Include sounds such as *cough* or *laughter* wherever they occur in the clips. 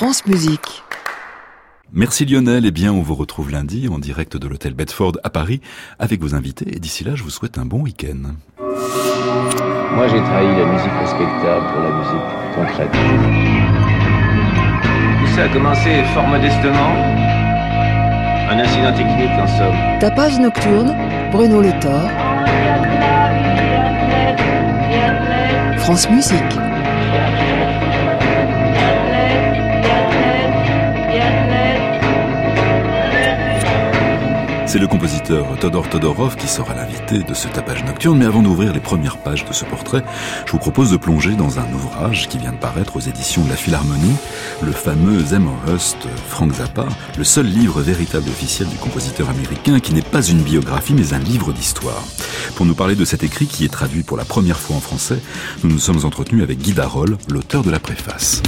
France Musique. Merci Lionel, eh bien on vous retrouve lundi en direct de l'hôtel Bedford à Paris avec vos invités et d'ici là je vous souhaite un bon week-end. Moi j'ai trahi la musique respectable pour la musique concrète. Tout ça a commencé fort modestement. Un incident technique en somme. Tapage nocturne, Bruno Le Thor. France Musique. C'est le compositeur Todor Todorov qui sera l'invité de ce tapage nocturne, mais avant d'ouvrir les premières pages de ce portrait, je vous propose de plonger dans un ouvrage qui vient de paraître aux éditions de la Philharmonie, le fameux Zemmerhust Frank Zappa, le seul livre véritable officiel du compositeur américain qui n'est pas une biographie mais un livre d'histoire. Pour nous parler de cet écrit qui est traduit pour la première fois en français, nous nous sommes entretenus avec Guy Darol, l'auteur de la préface.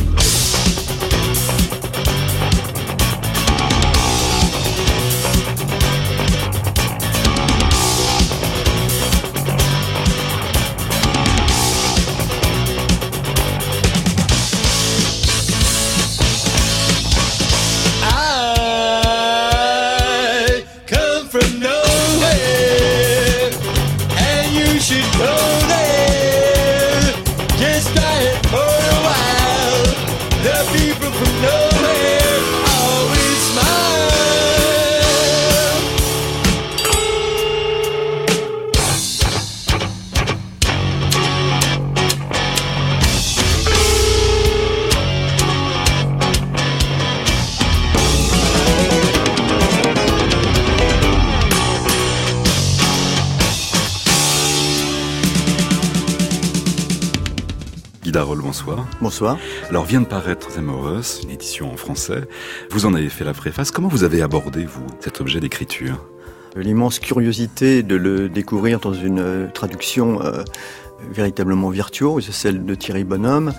Bonsoir. Bonsoir. Alors vient de paraître Zemmoros, une édition en français. Vous en avez fait la préface. Comment vous avez abordé, vous, cet objet d'écriture? L'immense curiosité de le découvrir dans une euh, traduction euh, véritablement virtuose, celle de Thierry Bonhomme.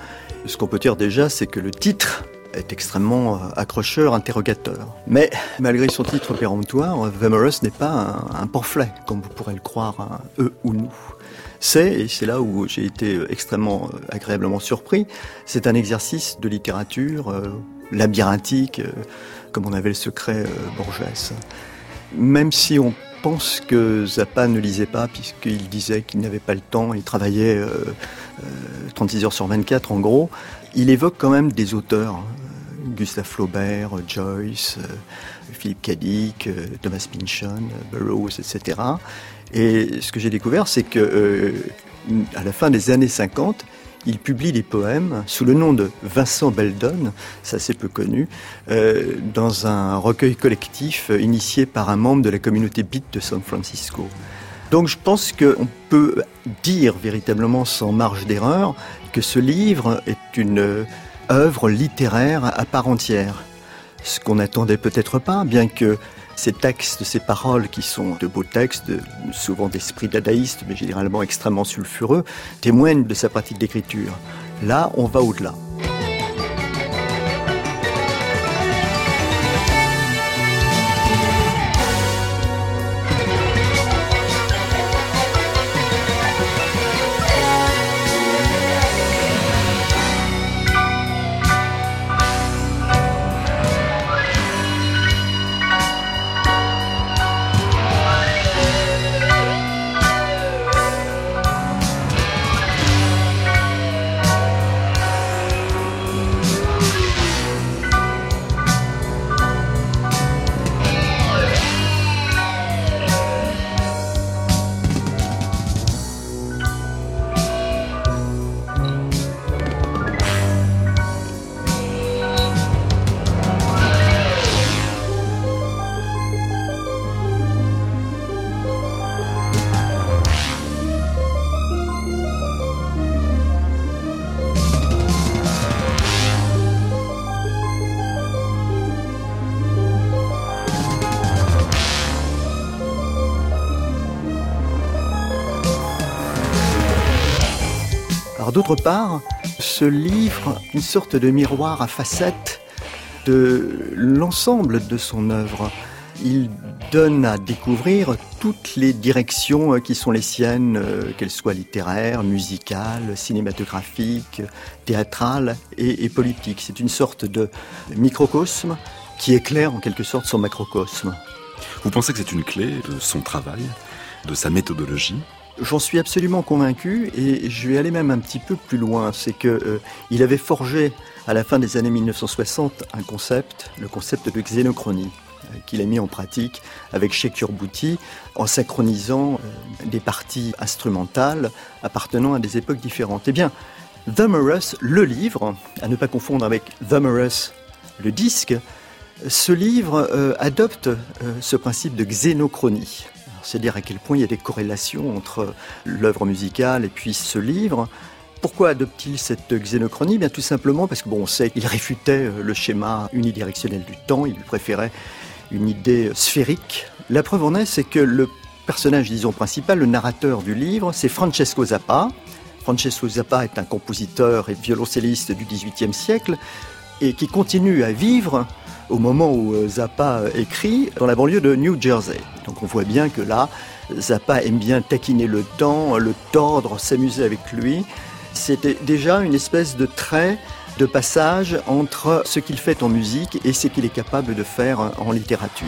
Ce qu'on peut dire déjà, c'est que le titre est extrêmement euh, accrocheur, interrogateur. Mais malgré son titre péremptoire, Vemerus n'est pas un, pamphlet, comme vous pourrez le croire, un eux ou nous c'est, et c'est là où j'ai été euh, extrêmement euh, agréablement surpris, c'est un exercice de littérature euh, labyrinthique, comme on avait le secret Borges. Même si on pense que Zappa ne lisait pas, puisqu'il disait qu'il n'avait pas le temps, il travaillait 36 heures sur 24 en gros, il évoque quand même des auteurs. Gustave Flaubert, Joyce, Philippe Cadic, Thomas Pynchon, Burroughs, etc. Et ce que j'ai découvert, c'est que euh, à la fin des années 50, il publie des poèmes sous le nom de Vincent Beldon, ça c'est peu connu, euh, dans un recueil collectif initié par un membre de la communauté beat de San Francisco. Donc je pense qu'on peut dire véritablement sans marge d'erreur que ce livre est une œuvre littéraire à part entière. Ce qu'on n'attendait peut-être pas, bien que ces textes, ces paroles qui sont de beaux textes, souvent d'esprit dadaïste, mais généralement extrêmement sulfureux, témoignent de sa pratique d'écriture. Là, on va au-delà. D'autre part, ce livre, une sorte de miroir à facettes de l'ensemble de son œuvre. il donne à découvrir toutes les directions qui sont les siennes, qu'elles soient littéraires, musicales, cinématographiques, théâtrales et, et politiques. C'est une sorte de microcosme qui éclaire en quelque sorte son macrocosme. Vous pensez que c'est une clé de son travail, de sa méthodologie? J'en suis absolument convaincu et je vais aller même un petit peu plus loin. C'est que euh, il avait forgé à la fin des années 1960 un concept, le concept de xénochronie euh, qu'il a mis en pratique avec Shekur Bouti en synchronisant euh, des parties instrumentales appartenant à des époques différentes. Eh bien, The Morus, le livre, à ne pas confondre avec The Morus, le disque, ce livre euh, adopte ce principe de xénochronie. C'est-à-dire à quel point il y a des corrélations entre l'œuvre musicale et puis ce livre. Pourquoi adopte-t-il cette xénochronie? Bien tout simplement parce que bon, on sait qu'il réfutait euh, le schéma unidirectionnel du temps, il préférait une idée sphérique. La preuve en est, c'est que le personnage, disons, principal, le narrateur du livre, c'est Francesco Zappa. Francesco Zappa est un compositeur et violoncelliste du XVIIIe siècle et qui continue à vivre au moment où euh, Zappa euh, écrit dans la banlieue de New Jersey. Donc on voit bien que là, Zappa aime bien taquiner le temps, le tordre, s'amuser avec lui. C'était déjà une espèce de trait de passage entre ce qu'il fait en musique et ce qu'il est capable de faire en littérature.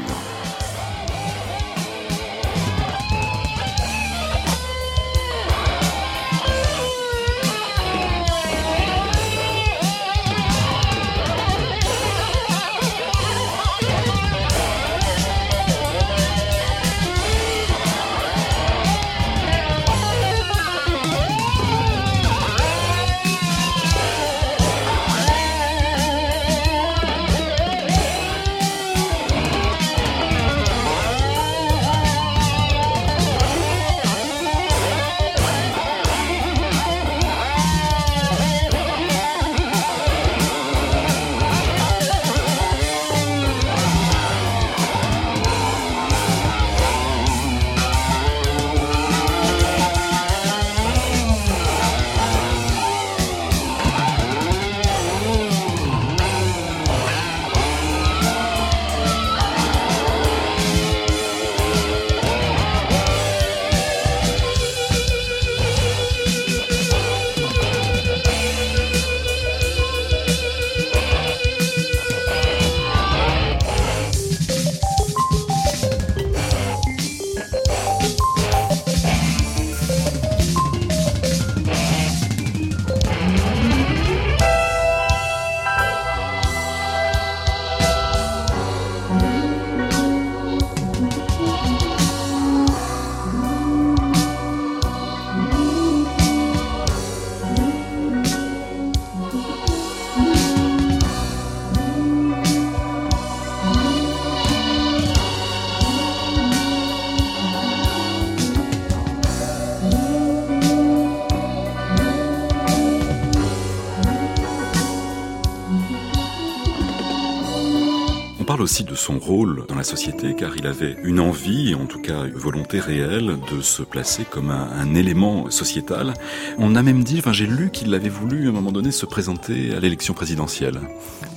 Aussi de son rôle dans la société, car il avait une envie, en tout cas une volonté réelle, de se placer comme un, élément sociétal. On a même dit, enfin j'ai lu qu'il avait voulu à un moment donné se présenter à l'élection présidentielle.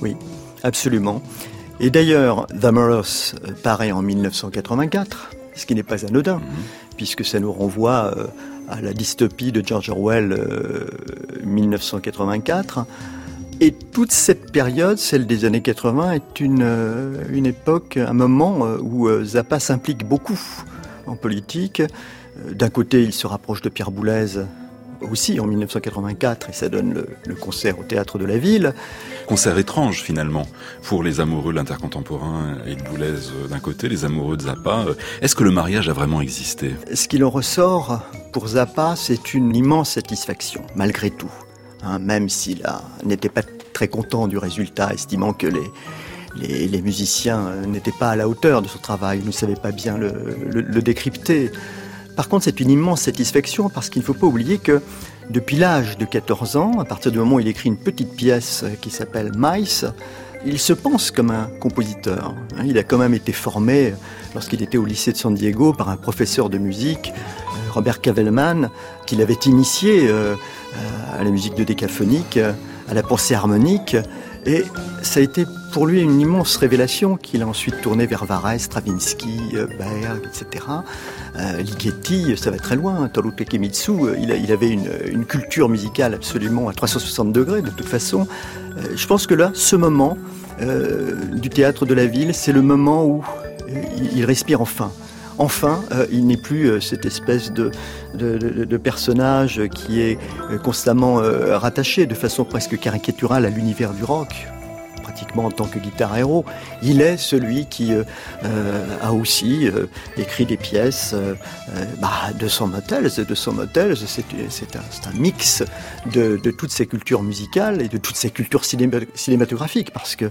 Oui, absolument. Et d'ailleurs, The Moros paraît en 1984, ce qui n'est pas anodin, mhm. puisque ça nous renvoie euh, à la dystopie de George Orwell 1984 euh, et toute cette période, celle des années 80, est une, euh, une époque, un moment euh, où euh, Zappa s'implique beaucoup en politique. D'un côté, il se rapproche de Pierre Boulez aussi en 1984 et ça donne le, concert au théâtre de la ville. Concert étrange finalement pour les amoureux de l'intercontemporain et de Boulez d'un côté, les amoureux de Zappa. Est-ce que le mariage a vraiment existé? Ce qu'il en ressort pour Zappa, c'est une immense satisfaction malgré tout. Hein, même s'il n'était pas très content du résultat, estimant que les, les, musiciens euh, n'étaient pas à la hauteur de son travail, ne savaient pas bien le, décrypter. Par contre, c'est une immense satisfaction parce qu'il ne faut pas oublier que depuis l'âge de 14 ans, à partir du moment où il écrit une petite pièce qui s'appelle Mice, il se pense comme un compositeur. Hein. Il a quand même été formé lorsqu'il était au lycée de San Diego par un professeur de musique, euh, Robert Cavelman, qui l'avait initié euh, à la musique de décaphonique, à la pensée harmonique. Et ça a été pour lui une immense révélation qu'il a ensuite tourné vers Varese, Stravinsky, Berg, etc. Euh, Ligeti, ça va très loin. Toru Kemitsu, euh, il, il, avait une, une, culture musicale absolument à 360 degrés de toute façon. Euh, je pense que là, ce moment euh, du théâtre de la ville, c'est le moment où il respire enfin. Enfin, euh, il n'est plus euh, cette espèce de, personnage qui est constamment euh, rattaché de façon presque caricaturale à l'univers du rock pratiquement en tant que guitare héros. Il est celui qui euh, a aussi euh, écrit des pièces euh, bah, de son motel. De son motel, c'est un, mix de, toutes ces cultures musicales et de toutes ces cultures cinéma, cinématographiques, parce que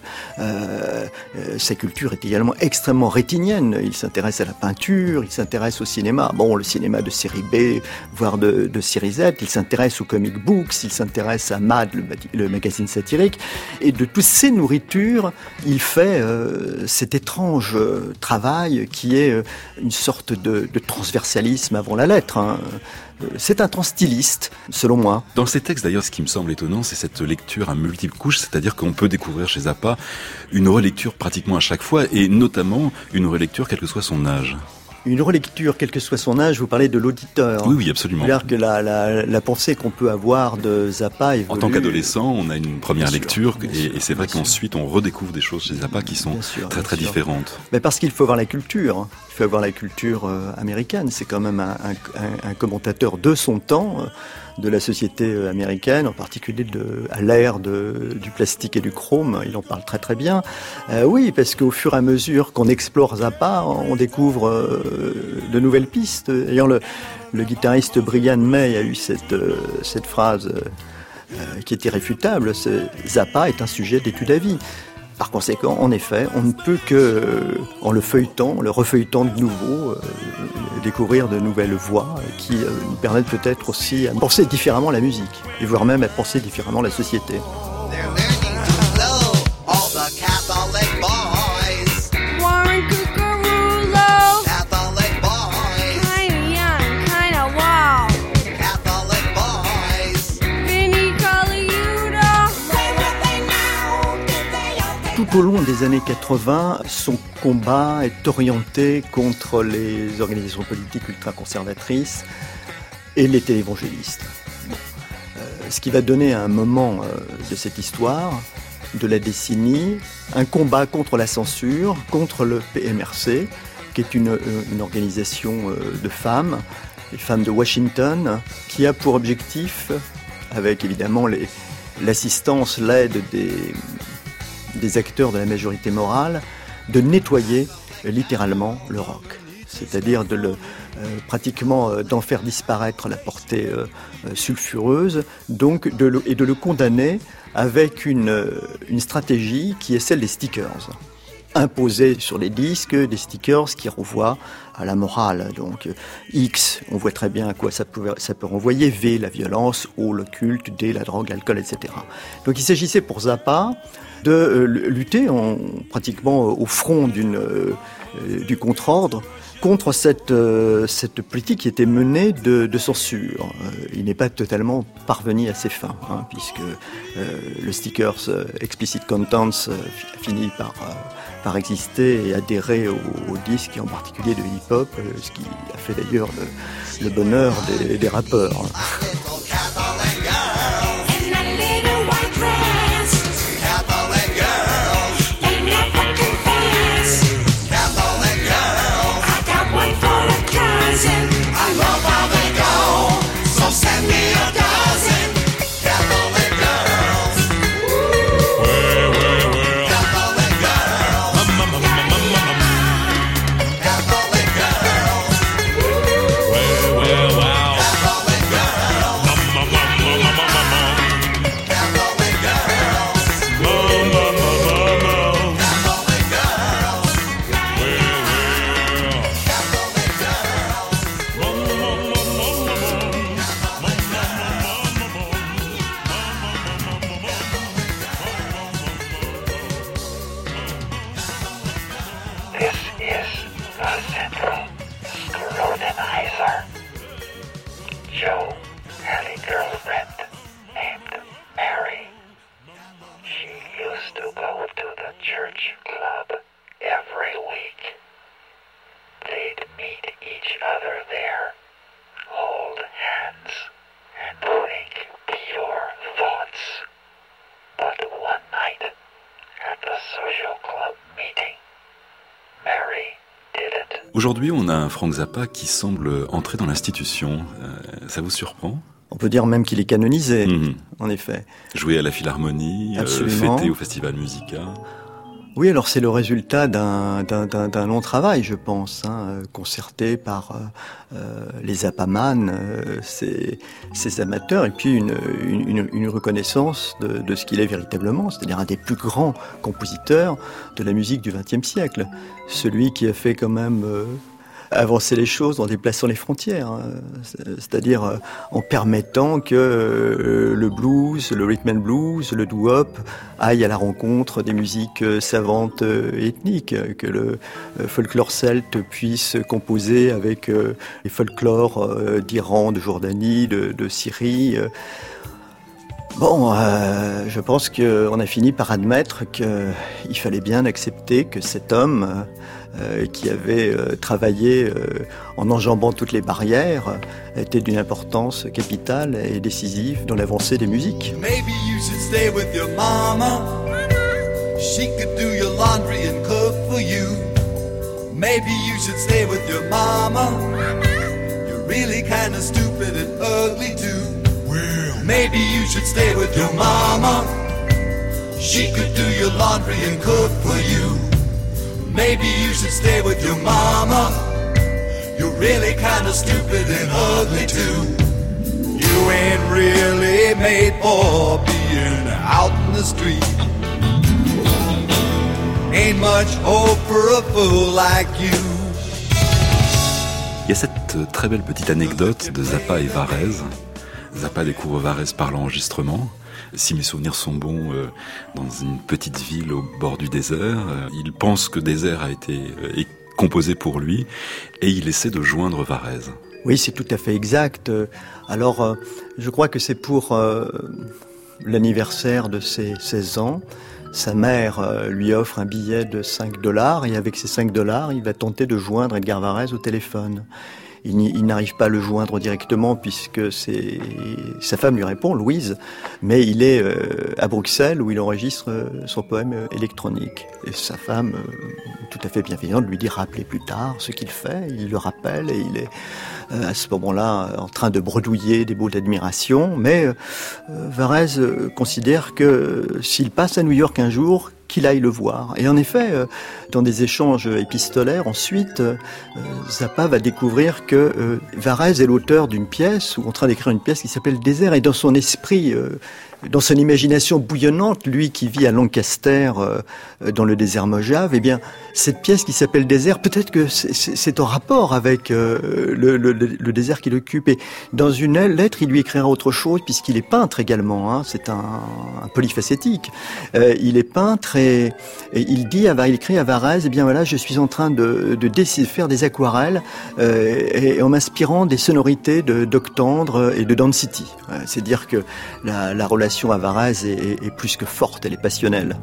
ces cultures est également extrêmement rétinienne. Il s'intéresse à la peinture, il s'intéresse au cinéma. Bon, le cinéma de série B, voire de, série Z. Il s'intéresse aux comic books, il s'intéresse à Mad, le, magazine satirique, et de tous ces il fait euh, cet étrange euh, travail qui est euh, une sorte de, transversalisme avant la lettre. Hein. C'est un transstyliste, selon moi. Dans ces textes, d'ailleurs, ce qui me semble étonnant, c'est cette lecture à multiples couches, c'est-à-dire qu'on peut découvrir chez Zappa une relecture pratiquement à chaque fois, et notamment une relecture quel que soit son âge une relecture, quel que soit son âge, vous parlez de l'auditeur. Oui, oui, absolument. C'est-à-dire que la, la, la pensée qu'on peut avoir de Zappa évolue. En tant qu'adolescent, on a une première bien lecture, sûr, et, et c'est vrai qu'ensuite on redécouvre des choses chez Zappa qui sont sûr, très très sûr. différentes. Mais parce qu'il faut avoir la culture. Il faut avoir la culture euh, américaine. C'est quand même un, un, un, commentateur de son temps. De la société euh, américaine, en particulier de, à l'ère du plastique et du chrome. Il en parle très très bien. Euh, oui, parce qu'au fur et à mesure qu'on explore Zappa, on découvre euh, de nouvelles pistes. D'ailleurs, le, le, guitariste Brian May a eu cette, euh, cette phrase qui est irréfutable. Zappa est un sujet d'étude à vie. Par conséquent, en effet, on ne peut que, en le feuilletant, en le refeuilletant de nouveau, euh, découvrir de nouvelles voies qui euh, nous permettent peut-être aussi à penser différemment la musique, et voire même à penser différemment la société. Au long des années 80, son combat est orienté contre les organisations politiques ultra-conservatrices et les télévangélistes. Euh, ce qui va donner à un moment euh, de cette histoire, de la décennie, un combat contre la censure, contre le PMRC, qui est une, une organisation euh, de femmes, les femmes de Washington, qui a pour objectif, avec évidemment l'assistance, l'aide des, des acteurs de la majorité morale de nettoyer littéralement le rock, c'est-à-dire de le euh, pratiquement euh, d'en faire disparaître la portée euh, sulfureuse, donc et de le condamner avec une stratégie qui est celle des stickers imposés sur les disques, des stickers qui renvoient à la morale. Donc X, on voit très bien à quoi ça peut, ça peut renvoyer, V, la violence, O, le culte, D, la drogue, l'alcool, etc. Donc il s'agissait pour Zappa de euh, lutter en, pratiquement au front d'une, euh, du contre-ordre contre cette, euh, cette politique qui était menée de, de censure. Euh, il n'est pas totalement parvenu à ses fins, hein, puisque euh, le stickers euh, Explicit Contents euh, finit par, par exister et adhérer au, disque, et en particulier de hip-hop, ce qui a fait d'ailleurs le, bonheur des rappeurs. Aujourd'hui, on a un Frank Zappa qui semble entrer dans l'institution. Euh, ça vous surprend? On peut dire même qu'il est canonisé, mhm. en effet. Joué à la Philharmonie, euh, fêté au Festival Musica. Oui, alors c'est le résultat d'un long travail, je pense, hein, concerté par euh, euh les Apaman, euh, ces, amateurs, et puis une, reconnaissance de, ce qu'il est véritablement, c'est-à-dire un des plus grands compositeurs de la musique du XXe siècle, celui qui a fait quand même avancer les choses en déplaçant les frontières, hein. c'est-à-dire euh, en permettant que euh, le blues, le rhythm and blues, le doo-wop aillent à la rencontre des musiques euh, savantes ethniques, que le folklore celte puisse composer avec les folklores d'Iran, de Jordanie, de, Syrie. Bon, je pense qu'on a fini par admettre qu'il fallait bien accepter que cet homme qui avait euh, travaillé euh, en enjambant toutes les barrières, était d'une importance capitale et décisive dans l'avancée des musiques. Maybe you should stay with your mama. She could do your laundry and cook for you. Maybe you should stay with your mama. You're really kind of stupid and ugly too. Well, maybe you should stay with your mama. She could do your laundry and cook for you. Maybe you should stay with your mama. You're really kinda stupid and ugly too. You ain't really made for being out in the street. Ain't much hope for a fool like you. Il y a cette très belle petite anecdote de Zappa et Varese. Zappa découvre Varese par l'enregistrement si mes souvenirs sont bons, euh, dans une petite ville au bord du désert. Euh, il pense que Désert a été euh, composé pour lui et il essaie de joindre Varese. Oui, c'est tout à fait exact. Alors, je crois que c'est pour l'anniversaire de ses 16 ans. Sa mère lui offre un billet de 5 dollars et avec ces 5 dollars, il va tenter de joindre Edgar Varese au téléphone il, n'arrive pas à le joindre directement puisque c'est sa femme lui répond, Louise, mais il est euh, à Bruxelles où il enregistre euh, son poème euh, électronique. Et sa femme, tout à fait bienveillante, lui dit rappeler plus tard ce qu'il fait. Il le rappelle et il est à ce moment-là en train de bredouiller des mots d'admiration. Mais Varese considère que s'il passe à New York un jour, qu'il aille le voir. Et en effet, euh, dans des échanges épistolaires, ensuite, euh, Zappa va découvrir que euh, Varese est l'auteur d'une pièce, ou en train d'écrire une pièce qui s'appelle Désert, et dans son esprit dans son imagination bouillonnante, lui qui vit à Lancaster, dans le désert Mojave, eh bien, cette pièce qui s'appelle Désert, peut-être que c'est en rapport avec euh, le, désert qu'il occupe. Et dans une lettre, il lui écrira autre chose, puisqu'il est peintre également. Hein, c'est un, un, polyfacétique. Euh, il est peintre et, il dit, il écrit à Varese, eh bien voilà, je suis en train de, faire des aquarelles et, en m'inspirant des sonorités de d'Octandre et de Density. c'est dire que la, la relation à Varese est plus que forte, elle est passionnelle.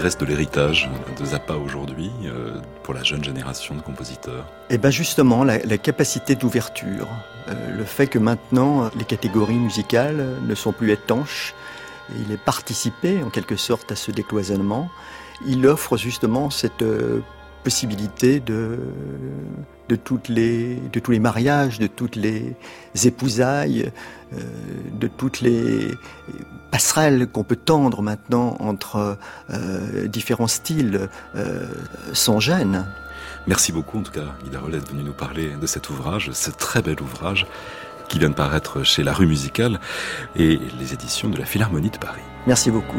Reste de l'héritage de Zappa aujourd'hui euh, pour la jeune génération de compositeurs Eh bien justement, la, capacité d'ouverture, euh, le fait que maintenant les catégories musicales ne sont plus étanches, il est participé en quelque sorte à ce décloisonnement. Il offre justement cette euh, possibilité de, de, toutes les, de tous les mariages, de toutes les épousailles, de toutes les passerelles qu'on peut tendre maintenant entre euh, différents styles euh, sans gêne. Merci beaucoup en tout cas, Guy Darol, d'être venu nous parler de cet ouvrage, ce très bel ouvrage qui vient de paraître chez La Rue Musicale et les éditions de la Philharmonie de Paris. Merci beaucoup.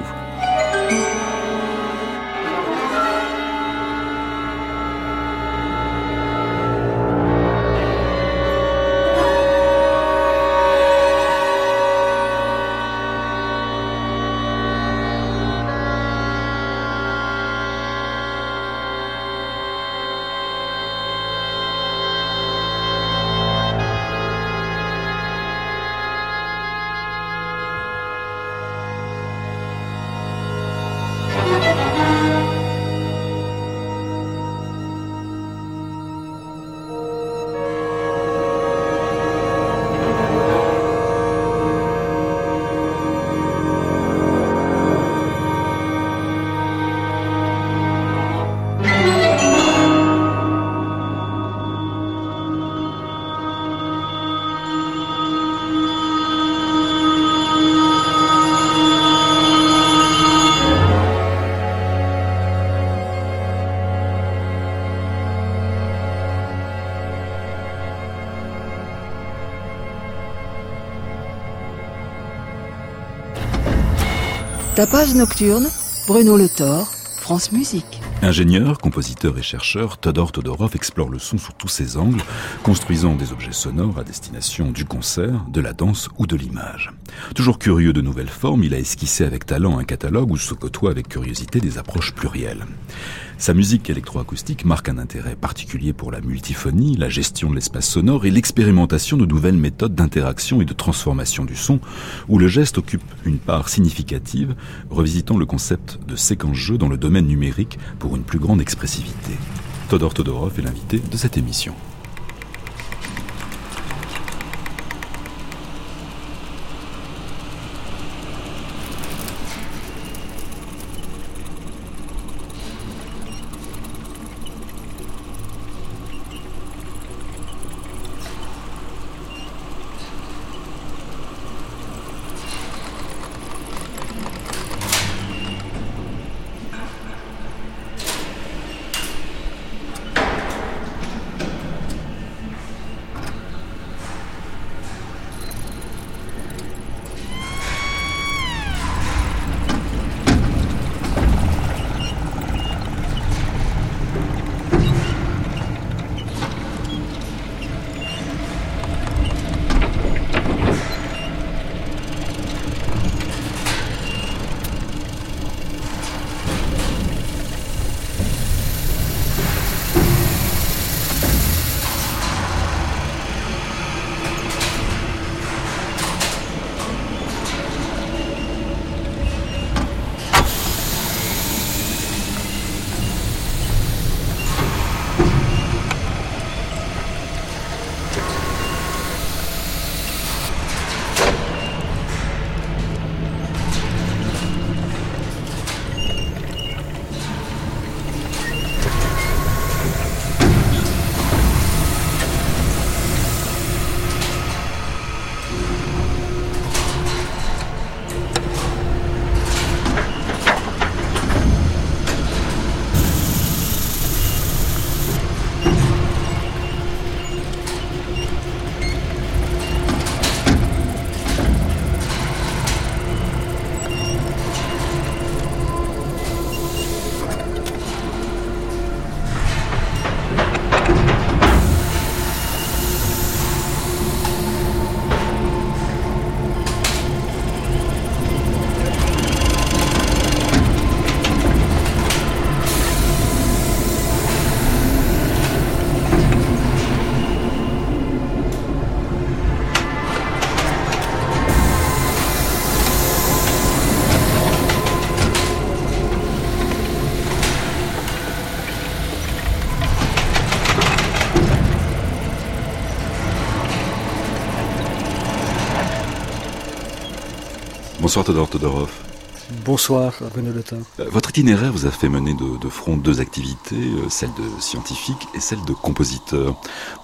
Tapage nocturne, Bruno Le Thor, France Musique. Ingénieur, compositeur et chercheur, Todor Todorov explore le son sous tous ses angles, construisant des objets sonores à destination du concert, de la danse ou de l'image. Toujours curieux de nouvelles formes, il a esquissé avec talent un catalogue où se côtoient avec curiosité des approches plurielles. Sa musique électroacoustique marque un intérêt particulier pour la multiphonie, la gestion de l'espace sonore et l'expérimentation de nouvelles méthodes d'interaction et de transformation du son, où le geste occupe une part significative, revisitant le concept de séquence-jeu dans le domaine numérique pour une plus grande expressivité. Todor Todorov est l'invité de cette émission. Bonsoir Todor Todorov. Bonsoir Renaud Letin. Euh, votre itinéraire vous a fait mener de, front deux activités, euh, celle de scientifique et celle de compositeur.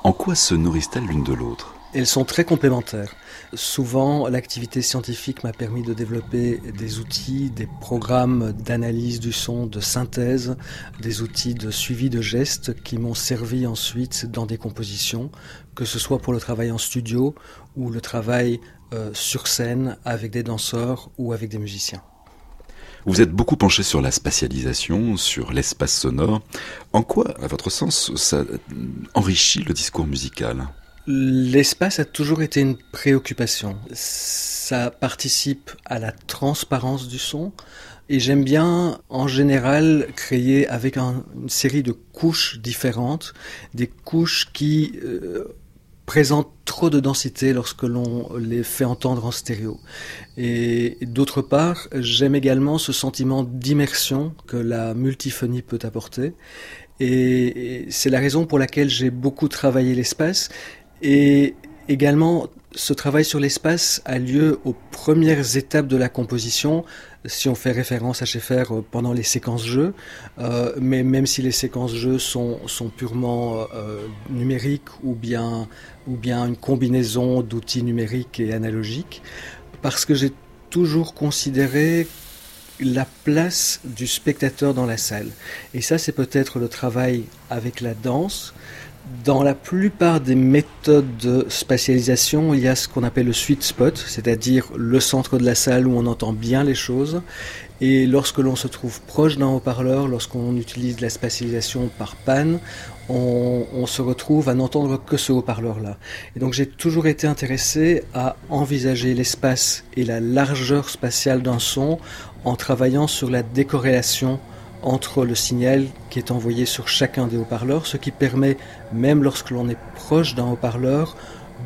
En quoi se nourrissent-elles l'une de l'autre? Elles sont très complémentaires. Souvent, l'activité scientifique m'a permis de développer des outils, des programmes d'analyse du son, de synthèse, des outils de suivi de gestes qui m'ont servi ensuite dans des compositions, que ce soit pour le travail en studio ou le travail euh, sur scène avec des danseurs ou avec des musiciens. Vous êtes beaucoup penché sur la spatialisation, sur l'espace sonore. En quoi, à votre sens, ça enrichit le discours musical? L'espace a toujours été une préoccupation. Ça participe à la transparence du son. Et j'aime bien, en général, créer avec une série de couches différentes, des couches qui euh, présentent trop de densité lorsque l'on les fait entendre en stéréo. Et d'autre part, j'aime également ce sentiment d'immersion que la multiphonie peut apporter. Et c'est la raison pour laquelle j'ai beaucoup travaillé l'espace et également, ce travail sur l'espace a lieu aux premières étapes de la composition, si on fait référence à Schaeffer euh, pendant les séquences jeux, euh, mais même si les séquences jeux sont, sont purement euh, numériques ou bien, ou bien une combinaison d'outils numériques et analogiques, parce que j'ai toujours considéré la place du spectateur dans la salle. Et ça, c'est peut-être le travail avec la danse, dans la plupart des méthodes de spatialisation, il y a ce qu'on appelle le sweet spot, c'est-à-dire le centre de la salle où on entend bien les choses. Et lorsque l'on se trouve proche d'un haut-parleur, lorsqu'on utilise la spatialisation par panne, on, on, se retrouve à n'entendre que ce haut-parleur-là. Et donc j'ai toujours été intéressé à envisager l'espace et la largeur spatiale d'un son en travaillant sur la décorrélation entre le signal qui est envoyé sur chacun des haut-parleurs, ce qui permet, même lorsque l'on est proche d'un haut-parleur,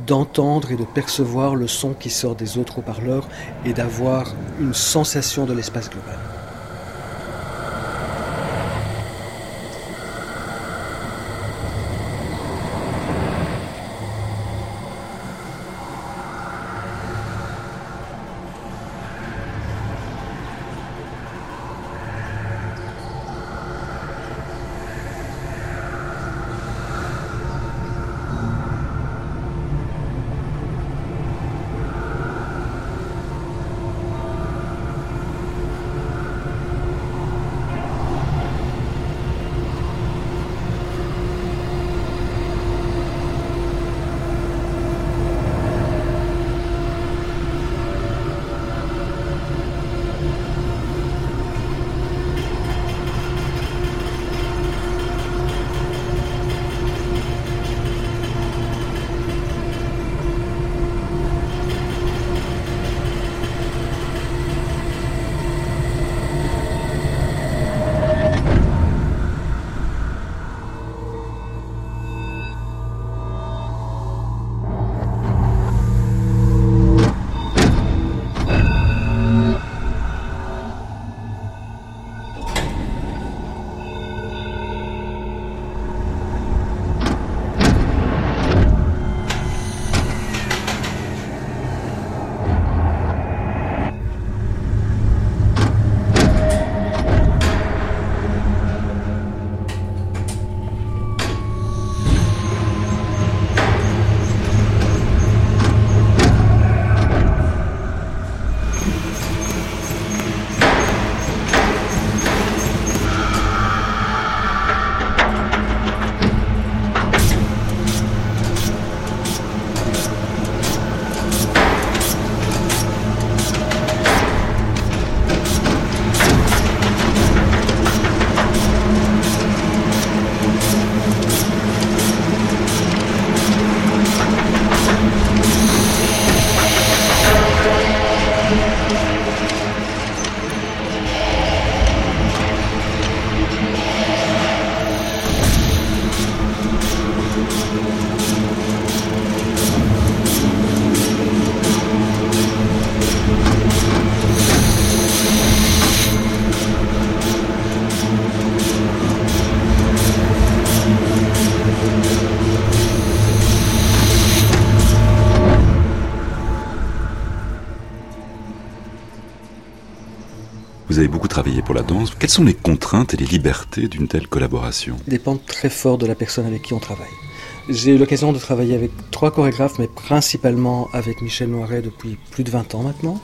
d'entendre et de percevoir le son qui sort des autres haut-parleurs et d'avoir une sensation de l'espace global. Pour la danse. Quelles sont les contraintes et les libertés d'une telle collaboration? Dépend très fort de la personne avec qui on travaille. J'ai eu l'occasion de travailler avec trois chorégraphes, mais principalement avec Michel Noiret depuis plus de 20 ans maintenant.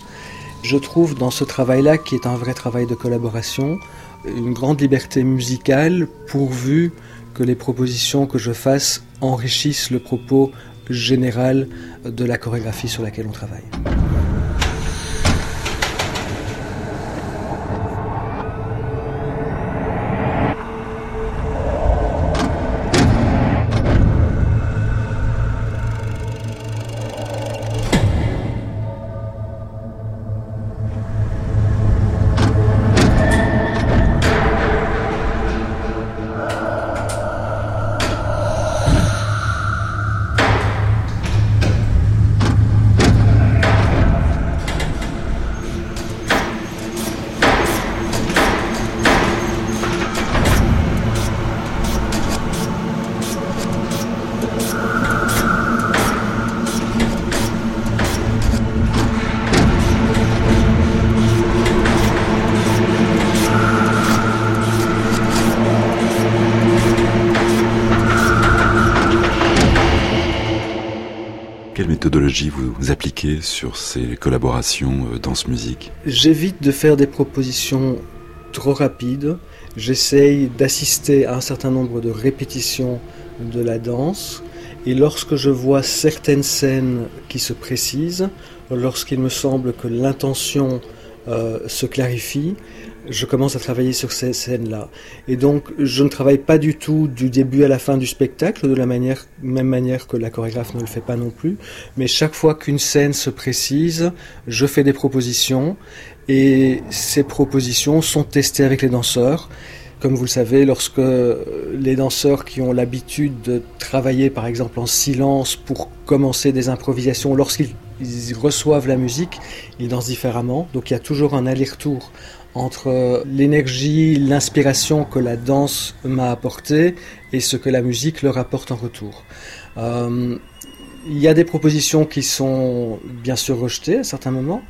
Je trouve dans ce travail-là, qui est un vrai travail de collaboration, une grande liberté musicale pourvu que les propositions que je fasse enrichissent le propos général de la chorégraphie sur laquelle on travaille. Sur ces collaborations euh, danse-musique J'évite de faire des propositions trop rapides. J'essaye d'assister à un certain nombre de répétitions de la danse. Et lorsque je vois certaines scènes qui se précisent, lorsqu'il me semble que l'intention euh, se clarifie, je commence à travailler sur ces scènes-là. Et donc, je ne travaille pas du tout du début à la fin du spectacle, de la même manière que la chorégraphe ne le fait pas non plus. Mais chaque fois qu'une scène se précise, je fais des propositions et ces propositions sont testées avec les danseurs. Comme vous le savez, lorsque les danseurs qui ont l'habitude de travailler par exemple en silence pour commencer des improvisations, lorsqu'ils reçoivent la musique, ils dansent différemment. Donc il y a toujours un aller-retour entre l'énergie, l'inspiration que la danse m'a apporté et ce que la musique leur apporte en retour. Euh, il y a des propositions qui sont bien sûr rejetées à certains moments.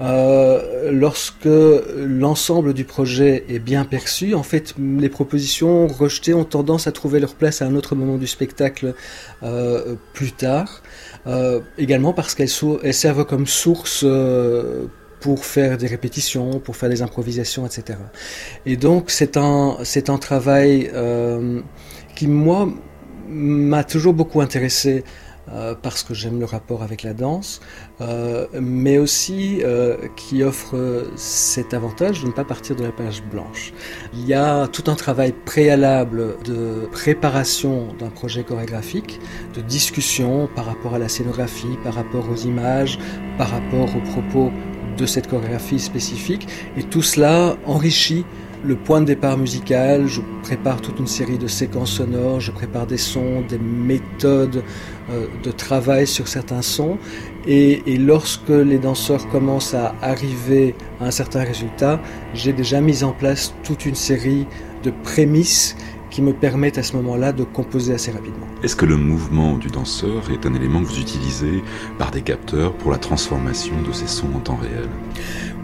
Euh, lorsque l'ensemble du projet est bien perçu, en fait, les propositions rejetées ont tendance à trouver leur place à un autre moment du spectacle euh, plus tard. Euh, également parce qu'elles servent comme source euh, pour faire des répétitions, pour faire des improvisations, etc. Et donc c'est un, c'est un travail euh, qui, moi, m'a toujours beaucoup intéressé euh, parce que j'aime le rapport avec la danse, euh, mais aussi qui offre cet avantage de ne pas partir de la page blanche. Il y a tout un travail préalable de préparation d'un projet chorégraphique, de discussion par rapport à la scénographie, par rapport aux images, par rapport aux propos de cette chorégraphie spécifique, et tout cela enrichit le point de départ musical, je prépare toute une série de séquences sonores, je prépare des sons, des méthodes euh, de travail sur certains sons, et, et, lorsque les danseurs commencent à arriver à un certain résultat, j'ai déjà mis en place toute une série de prémices qui me permettent à ce moment-là de composer assez rapidement. Est-ce que le mouvement du danseur est un élément que vous utilisez par des capteurs pour la transformation de ces sons en temps réel?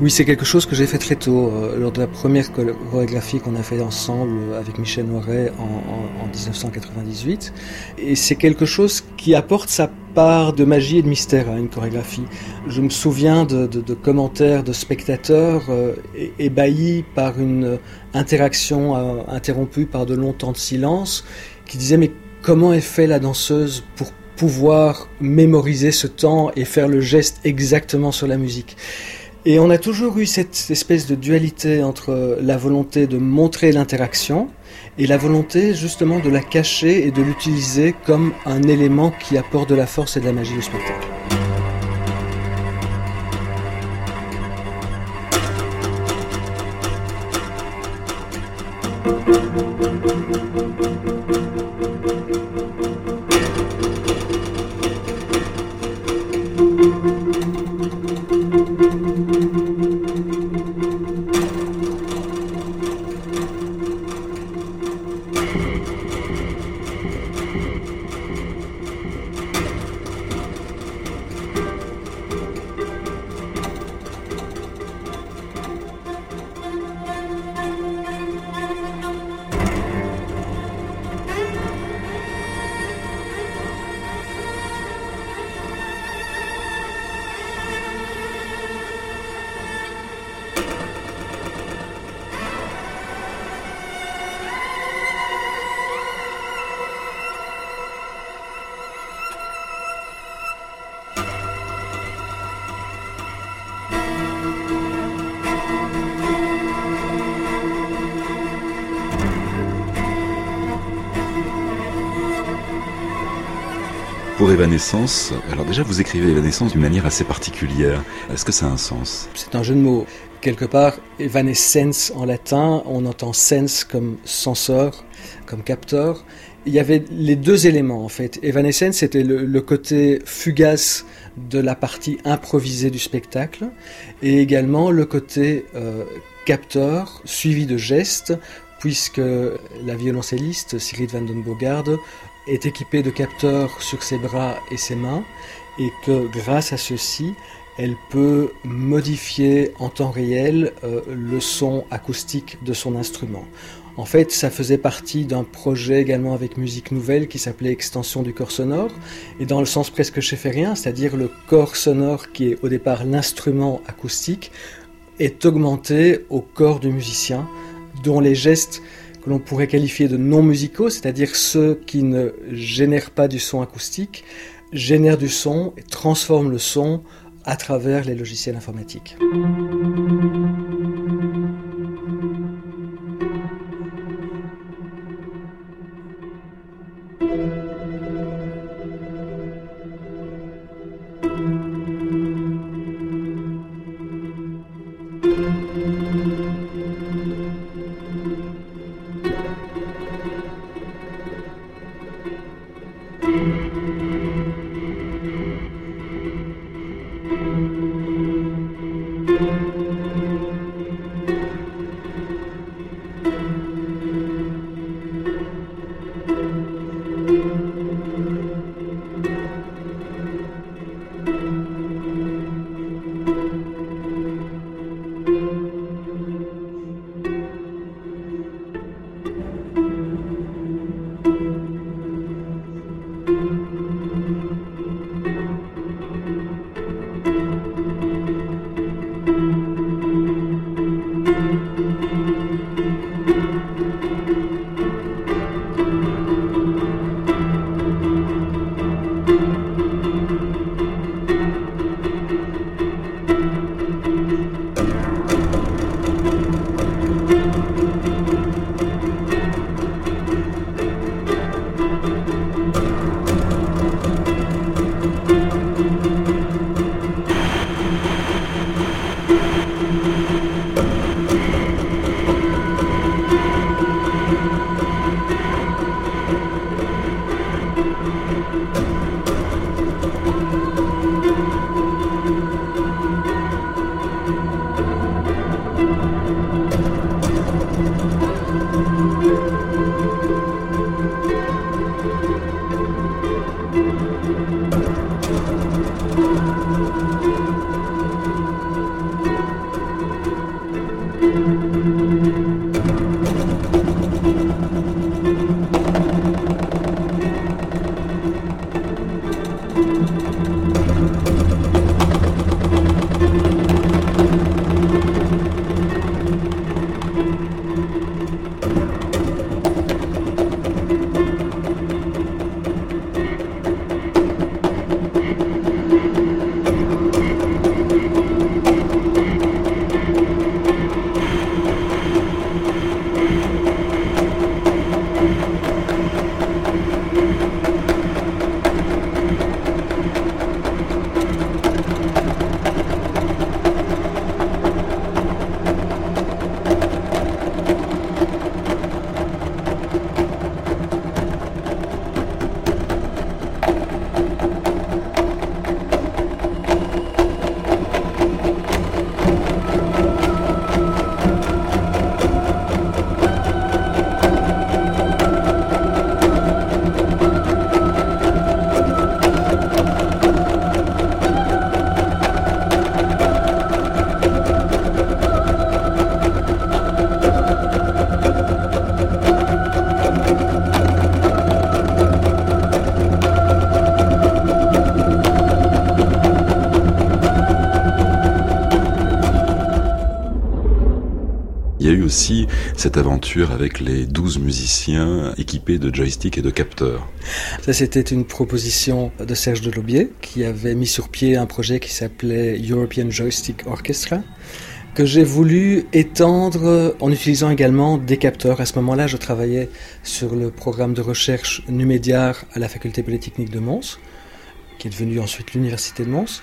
Oui, c'est quelque chose que j'ai fait très tôt, euh, lors de la première chorégraphie qu'on a fait ensemble avec Michel Noiret en, en, en 1998. Et c'est quelque chose qui apporte sa part de magie et de mystère à une chorégraphie. Je me souviens de, de, de commentaires de spectateurs euh, ébahis par une interaction euh, interrompue par de longs temps de silence qui disaient mais comment est fait la danseuse pour pouvoir mémoriser ce temps et faire le geste exactement sur la musique? Et on a toujours eu cette espèce de dualité entre la volonté de montrer l'interaction et la volonté justement de la cacher et de l'utiliser comme un élément qui apporte de la force et de la magie au spectacle. Alors déjà vous écrivez Evanescence d'une manière assez particulière. Est-ce que ça a un sens? C'est un jeu de mots. Quelque part, evanescence en latin, on entend sense comme sensor, comme capteur. Il y avait les deux éléments en fait. Evanescence, c'était le, côté fugace de la partie improvisée du spectacle et également le côté euh, capteur suivi de gestes puisque la violoncelliste Sigrid van den est équipée de capteurs sur ses bras et ses mains et que grâce à ceci, elle peut modifier en temps réel euh, le son acoustique de son instrument. En fait, ça faisait partie d'un projet également avec Musique Nouvelle qui s'appelait Extension du corps sonore, et dans le sens presque rien, c'est-à-dire le corps sonore qui est au départ l'instrument acoustique, est augmenté au corps du musicien, dont les gestes que l'on pourrait qualifier de non musicaux, c'est-à-dire ceux qui ne génèrent pas du son acoustique, génèrent du son et transforment le son à travers les logiciels informatiques. Cette aventure avec les 12 musiciens équipés de joysticks et de capteurs. Ça, c'était une proposition de Serge Delobier qui avait mis sur pied un projet qui s'appelait European Joystick Orchestra que j'ai voulu étendre en utilisant également des capteurs. À ce moment-là, je travaillais sur le programme de recherche Numédiar à la faculté polytechnique de Mons. qui est devenue ensuite l'Université de Mons.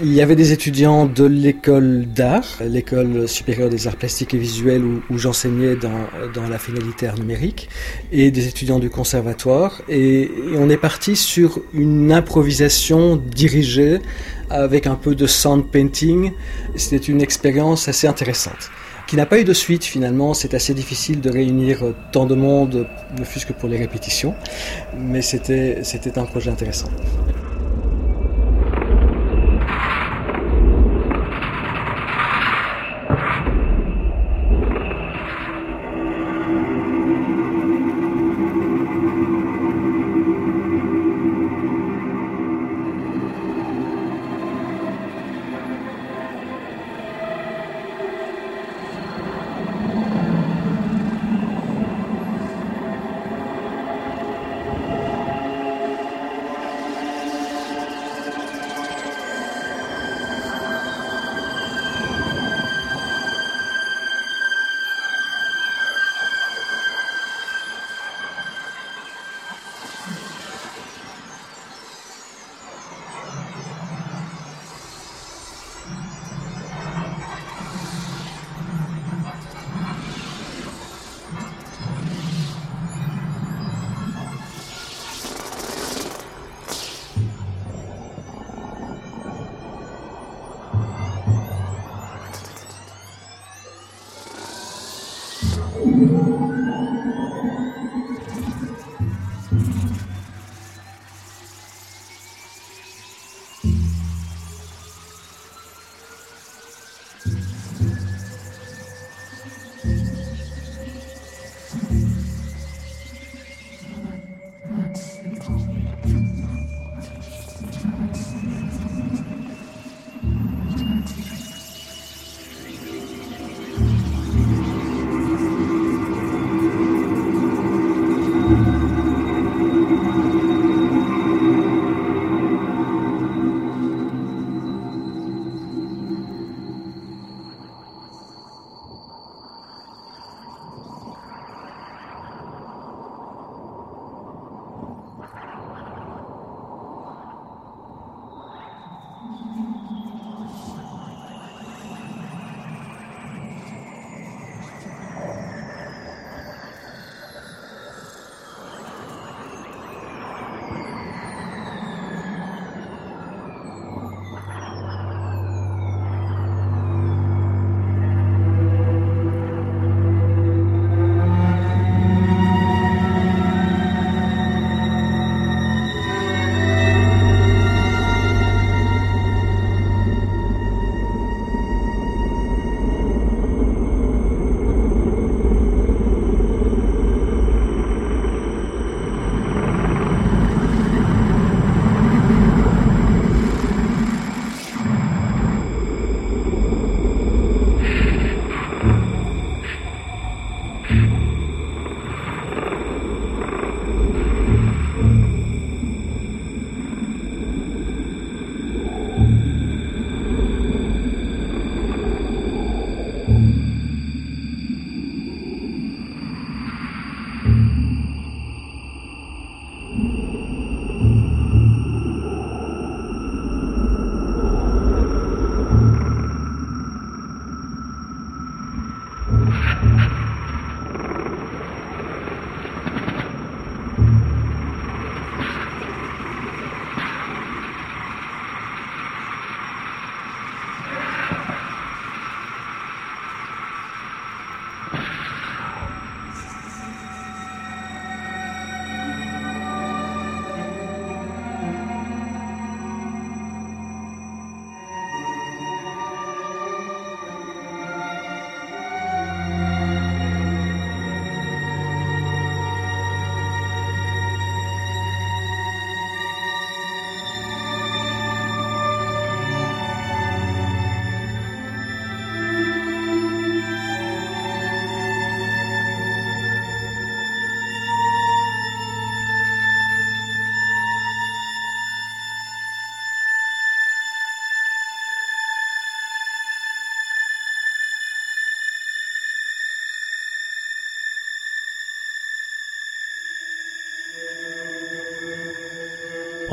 Il y avait des étudiants de l'école d'art, l'école supérieure des arts plastiques et visuels où, j'enseignais dans, dans, la finalité art numérique, et des étudiants du conservatoire. Et, on est parti sur une improvisation dirigée avec un peu de sound painting. C'était une expérience assez intéressante qui n'a pas eu de suite finalement. C'est assez difficile de réunir tant de monde, ne fût-ce que pour les répétitions, mais c'était un projet intéressant.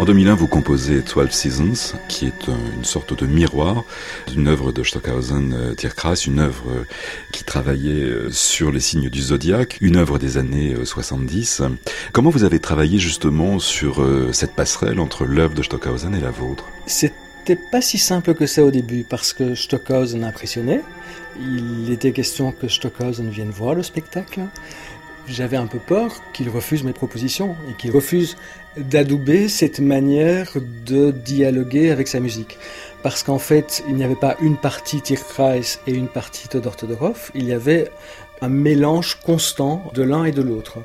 En 2001, vous composez 12 Seasons, qui est une sorte de miroir d'une œuvre de Stockhausen euh, une œuvre euh, qui travaillait euh, sur les signes du zodiaque, une œuvre des années 70. Comment vous avez travaillé justement sur cette passerelle entre l'œuvre de Stockhausen et la vôtre? C'était pas si simple que ça au début, parce que Stockhausen impressionnait. Il était question que Stockhausen vienne voir le spectacle j'avais un peu peur qu'il refuse mes propositions et qu'il refuse d'adouber cette manière de dialoguer avec sa musique. Parce qu'en fait, il n'y avait pas une partie Tierkreis et une partie Todor Todorov, il y avait un mélange constant de l'un et de l'autre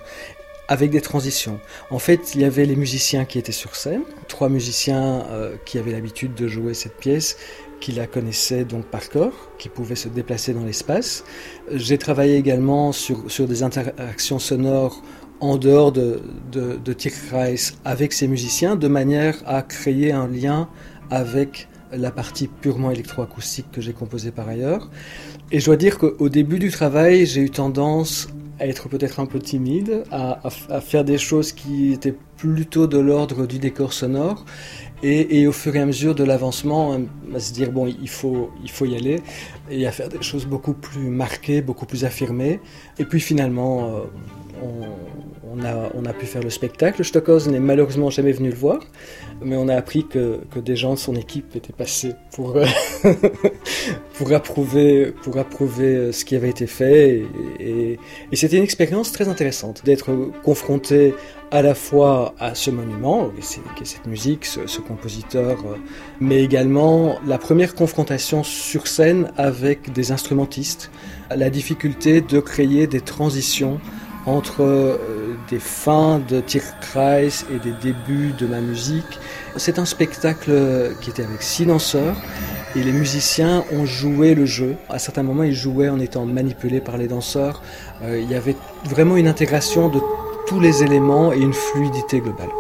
avec des transitions. En fait, il y avait les musiciens qui étaient sur scène, trois musiciens euh, qui avaient l'habitude de jouer cette pièce qui la connaissait donc par corps, qui pouvait se déplacer dans l'espace. J'ai travaillé également sur, sur des interactions sonores en dehors de, de, de Tierkreis avec ces musiciens, de manière à créer un lien avec la partie purement électroacoustique que j'ai composée par ailleurs. Et je dois dire qu'au début du travail, j'ai eu tendance à être peut-être un peu timide, à, à, faire des choses qui étaient plutôt de l'ordre du décor sonore. Et, et, au fur et à mesure de l'avancement, à se dire bon, il faut, il faut y aller et à faire des choses beaucoup plus marquées, beaucoup plus affirmées. Et puis finalement, euh, on, on, a, on a pu faire le spectacle. Stockhausen n'est malheureusement jamais venu le voir, mais on a appris que, que des gens de son équipe étaient passés pour, *laughs* pour, approuver, pour approuver ce qui avait été fait. Et, et, et c'était une expérience très intéressante d'être confronté à la fois à ce monument, est cette musique, ce, compositeur, euh, mais également la première confrontation sur scène avec des instrumentistes, la difficulté de créer des transitions entre euh, des fins de Tierkreis et des débuts de ma musique. C'est un spectacle qui était avec six danseurs et les musiciens ont joué le jeu. À certains moments, ils jouaient en étant manipulés par les danseurs. Euh, il y avait vraiment une intégration de tous les éléments et une fluidité globale.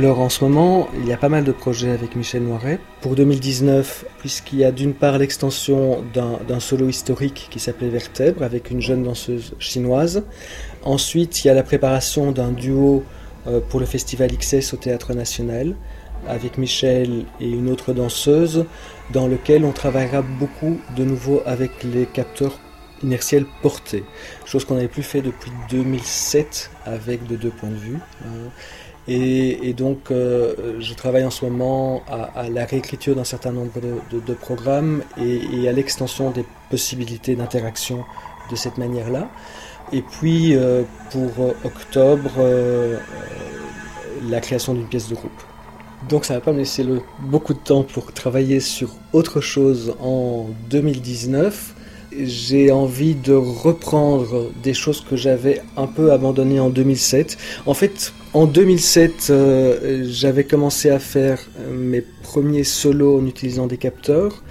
Alors en ce moment, il y a pas mal de projets avec Michel Noiret. Pour 2019, puisqu'il y a d'une part l'extension d'un solo historique qui s'appelait Vertèbre avec une jeune danseuse chinoise. Ensuite, il y a la préparation d'un duo euh, pour le festival XS au Théâtre National avec Michel et une autre danseuse dans lequel on travaillera beaucoup de nouveau avec les capteurs inertiels portés, chose qu'on n'avait plus fait depuis 2007 avec de deux points de vue. Et, donc, euh, je travaille en ce moment à, la réécriture d'un certain nombre de, programmes et, à l'extension des possibilités d'interaction de cette manière-là. Et puis, euh, pour octobre, euh, la création d'une pièce de groupe. Donc ça va pas me laisser beaucoup de temps pour travailler sur autre chose en 2019 j'ai envie de reprendre des choses que j'avais un peu abandonnées en 2007. En fait, en 2007, euh, j'avais commencé à faire mes premiers solos en utilisant des capteurs.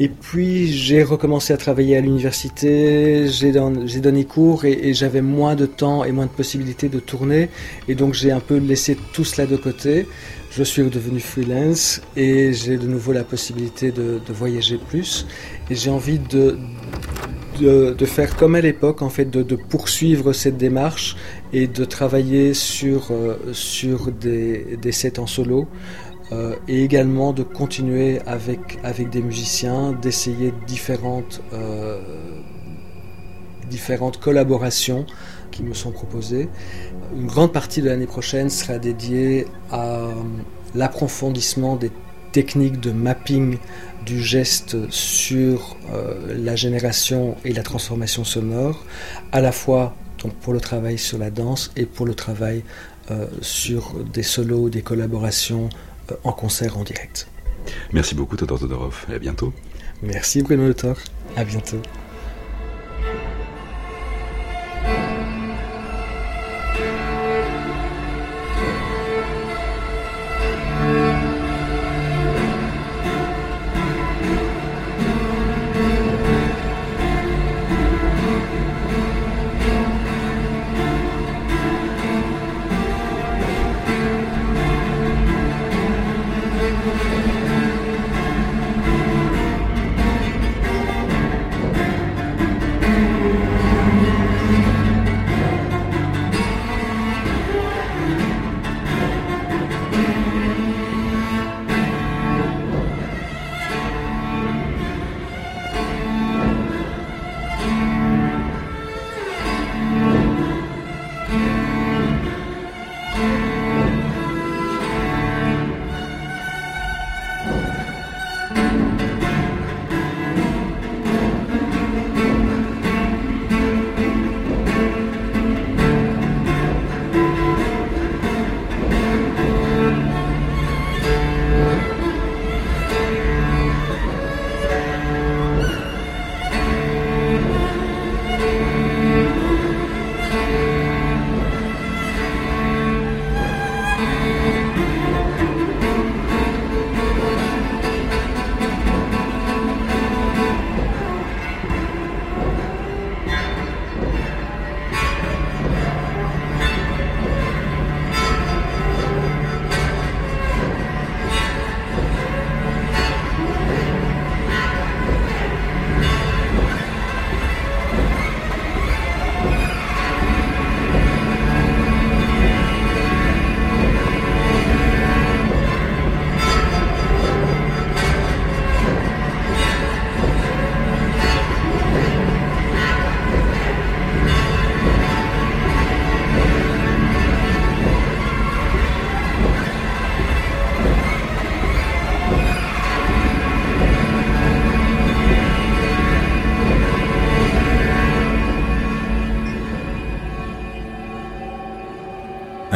Et puis j'ai recommencé à travailler à l'université, j'ai donné cours et, j'avais moins de temps et moins de possibilités de tourner. Et donc j'ai un peu laissé tout cela de côté. Je suis redevenu freelance et j'ai de nouveau la possibilité de voyager plus. Et j'ai envie de, de, faire comme à l'époque, en fait, de, poursuivre cette démarche et de travailler sur, euh, sur des, des, sets en solo. Euh, et également de continuer avec, avec des musiciens, d'essayer différentes, euh, différentes collaborations qui me sont proposées. Une grande partie de l'année prochaine sera dédiée à l'approfondissement des techniques de mapping du geste sur euh, la génération et la transformation sonore, à la fois donc pour le travail sur la danse et pour le travail euh, sur des solos, des collaborations euh, en concert en direct. Merci beaucoup Todor Todorov et à bientôt. Merci Bruno Le Thor, à bientôt.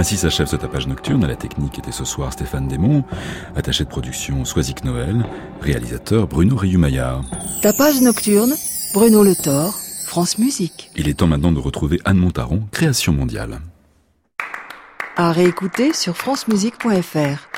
Ainsi s'achève ce tapage nocturne. À la technique était ce soir Stéphane Desmond, attaché de production Soisic Noël, réalisateur Bruno Rioumaya. Tapage nocturne, Bruno Le Thor, France Musique. Il est temps maintenant de retrouver Anne Montaron, Création mondiale. À réécouter sur francemusique.fr.